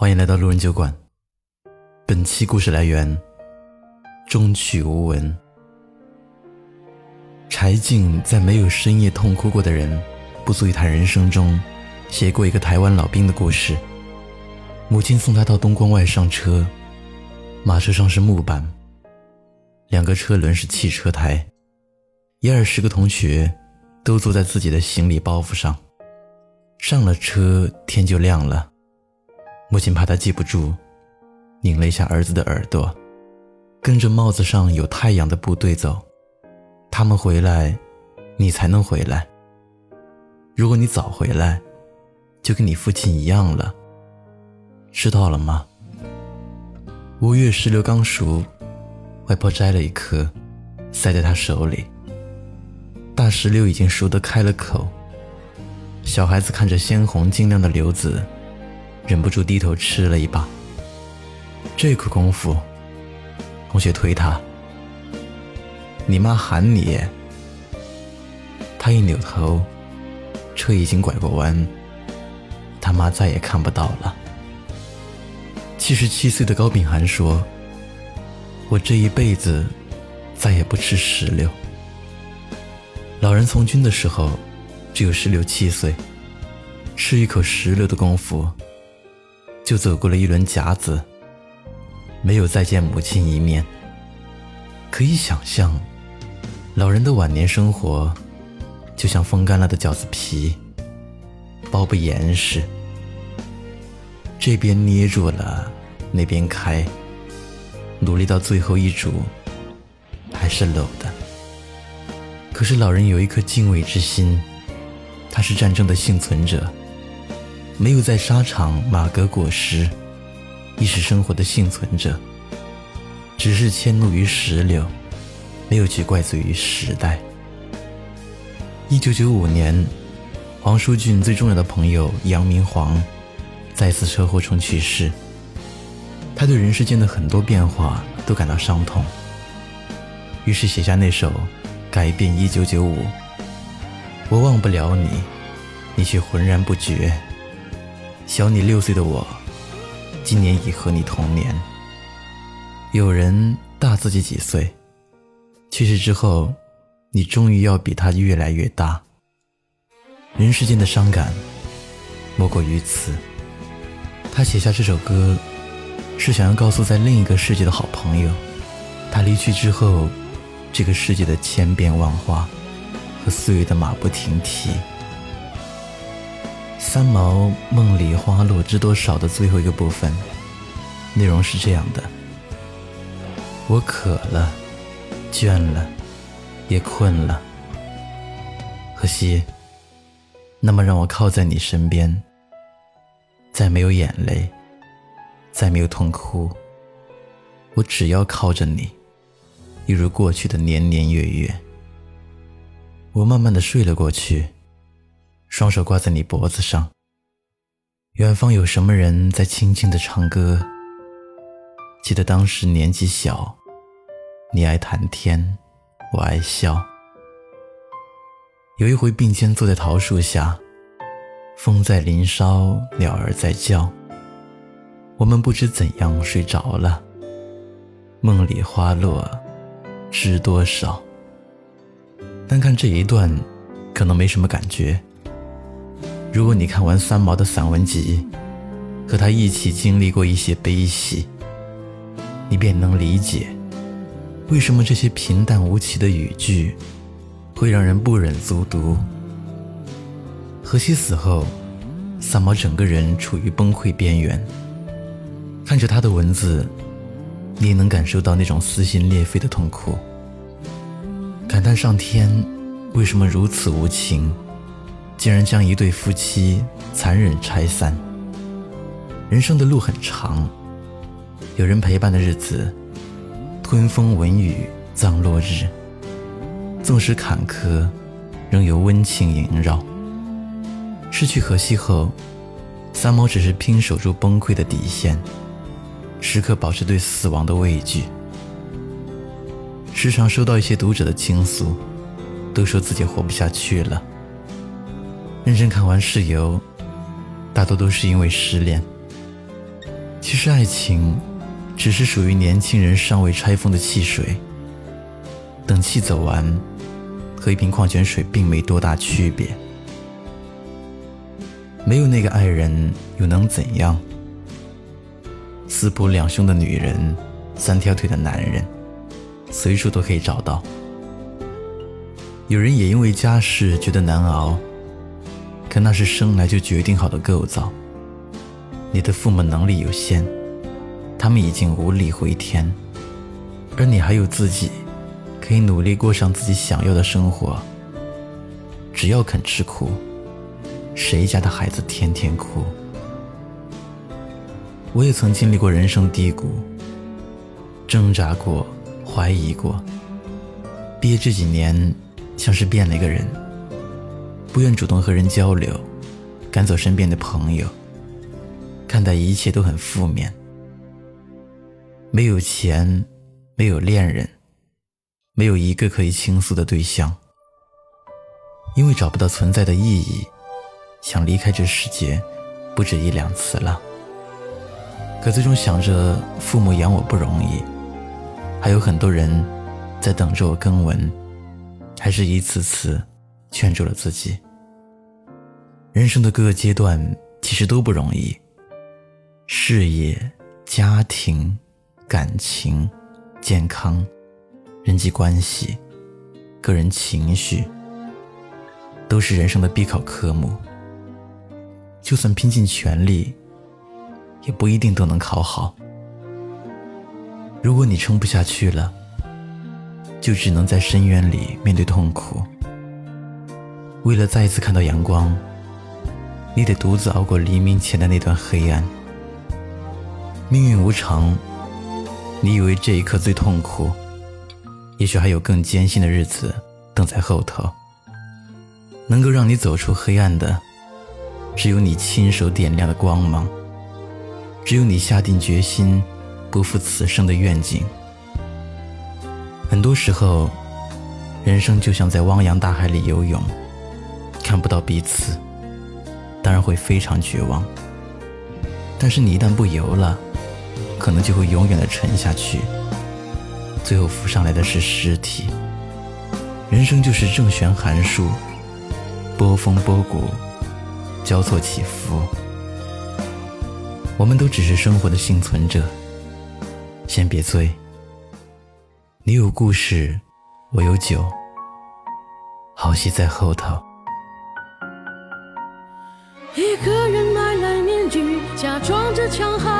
欢迎来到路人酒馆。本期故事来源：终曲无闻。柴静在没有深夜痛哭过的人不足以谈人生中，写过一个台湾老兵的故事。母亲送他到东关外上车，马车上是木板，两个车轮是汽车胎，一二十个同学都坐在自己的行李包袱上。上了车，天就亮了。母亲怕他记不住，拧了一下儿子的耳朵，跟着帽子上有太阳的部队走。他们回来，你才能回来。如果你早回来，就跟你父亲一样了。知道了吗？五月石榴刚熟，外婆摘了一颗，塞在他手里。大石榴已经熟得开了口。小孩子看着鲜红晶亮的榴子。忍不住低头吃了一把。这个功夫，同学推他：“你妈喊你。”他一扭头，车已经拐过弯，他妈再也看不到了。七十七岁的高秉涵说：“我这一辈子再也不吃石榴。”老人从军的时候，只有十六七岁，吃一口石榴的功夫。就走过了一轮甲子，没有再见母亲一面。可以想象，老人的晚年生活，就像风干了的饺子皮，包不严实，这边捏住了，那边开，努力到最后一煮，还是漏的。可是老人有一颗敬畏之心，他是战争的幸存者。没有在沙场马革裹尸，亦是生活的幸存者。只是迁怒于石榴，没有去怪罪于时代。一九九五年，黄舒骏最重要的朋友杨明煌，在次车祸中去世。他对人世间的很多变化都感到伤痛，于是写下那首《改变一九九五》。我忘不了你，你却浑然不觉。小你六岁的我，今年已和你同年。有人大自己几岁，去世之后，你终于要比他越来越大。人世间的伤感，莫过于此。他写下这首歌，是想要告诉在另一个世界的好朋友，他离去之后，这个世界的千变万化和岁月的马不停蹄。三毛梦里花落知多少的最后一个部分，内容是这样的：我渴了，倦了，也困了。可惜，那么让我靠在你身边，再没有眼泪，再没有痛哭。我只要靠着你，一如过去的年年月月。我慢慢的睡了过去。双手挂在你脖子上，远方有什么人在轻轻的唱歌？记得当时年纪小，你爱谈天，我爱笑。有一回并肩坐在桃树下，风在林梢，鸟儿在叫，我们不知怎样睡着了。梦里花落知多少？单看这一段，可能没什么感觉。如果你看完三毛的散文集，和他一起经历过一些悲喜，你便能理解，为什么这些平淡无奇的语句，会让人不忍卒读。荷西死后，三毛整个人处于崩溃边缘。看着他的文字，你也能感受到那种撕心裂肺的痛苦，感叹上天为什么如此无情。竟然将一对夫妻残忍拆散。人生的路很长，有人陪伴的日子，吞风闻雨，葬落日。纵使坎坷，仍有温情萦绕。失去荷西后，三毛只是拼守住崩溃的底线，时刻保持对死亡的畏惧。时常收到一些读者的倾诉，都说自己活不下去了。认真看完《室友》，大多都是因为失恋。其实爱情，只是属于年轻人尚未拆封的汽水。等气走完，和一瓶矿泉水并没多大区别。没有那个爱人，又能怎样？四补两胸的女人，三条腿的男人，随处都可以找到。有人也因为家事觉得难熬，可那是生来就决定好的构造。你的父母能力有限，他们已经无力回天，而你还有自己。可以努力过上自己想要的生活。只要肯吃苦，谁家的孩子天天哭？我也曾经历过人生低谷，挣扎过，怀疑过。毕业这几年，像是变了一个人，不愿主动和人交流，赶走身边的朋友，看待一切都很负面。没有钱，没有恋人。没有一个可以倾诉的对象，因为找不到存在的意义，想离开这世界不止一两次了。可最终想着父母养我不容易，还有很多人在等着我更文，还是一次次劝住了自己。人生的各个阶段其实都不容易，事业、家庭、感情、健康。人际关系、个人情绪，都是人生的必考科目。就算拼尽全力，也不一定都能考好。如果你撑不下去了，就只能在深渊里面对痛苦。为了再一次看到阳光，你得独自熬过黎明前的那段黑暗。命运无常，你以为这一刻最痛苦？也许还有更艰辛的日子等在后头。能够让你走出黑暗的，只有你亲手点亮的光芒。只有你下定决心不负此生的愿景。很多时候，人生就像在汪洋大海里游泳，看不到彼此，当然会非常绝望。但是你一旦不游了，可能就会永远的沉下去。最后浮上来的是尸体。人生就是正弦函数，波峰波谷，交错起伏。我们都只是生活的幸存者。先别醉，你有故事，我有酒，好戏在后头。一个人买来面具，假装着强悍，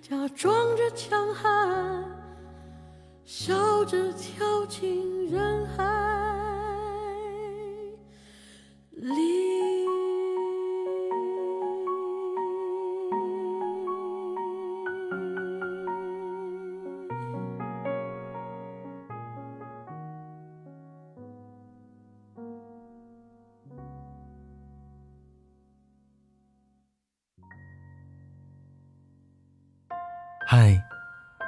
假装着强悍，笑着跳进人海里。